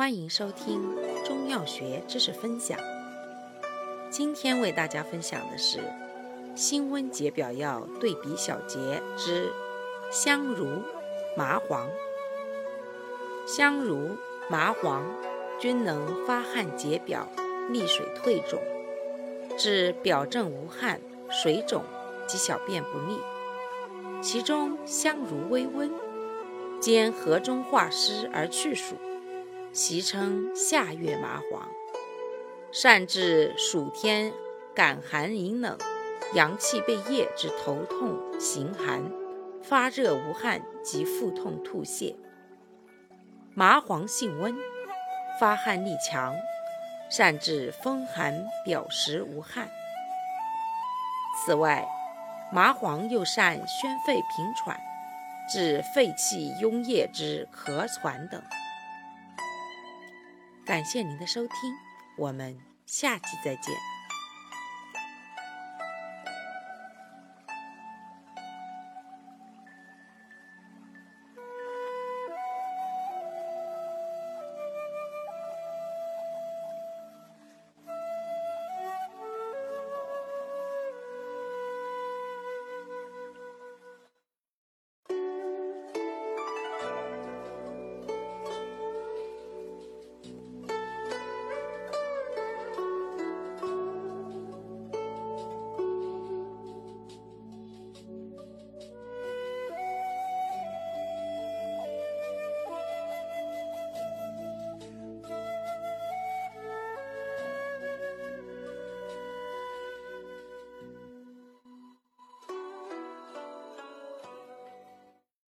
欢迎收听中药学知识分享。今天为大家分享的是辛温解表药对比小结之香茹、麻黄。香茹、麻黄均能发汗解表、利水退肿，治表证无汗、水肿及小便不利。其中香茹微温，兼和中化湿而去暑。习称夏月麻黄，善治暑天感寒饮冷、阳气被噎之头痛、形寒、发热无汗及腹痛吐泻。麻黄性温，发汗力强，善治风寒表实无汗。此外，麻黄又善宣肺平喘，治肺气壅液之咳喘等。感谢您的收听，我们下期再见。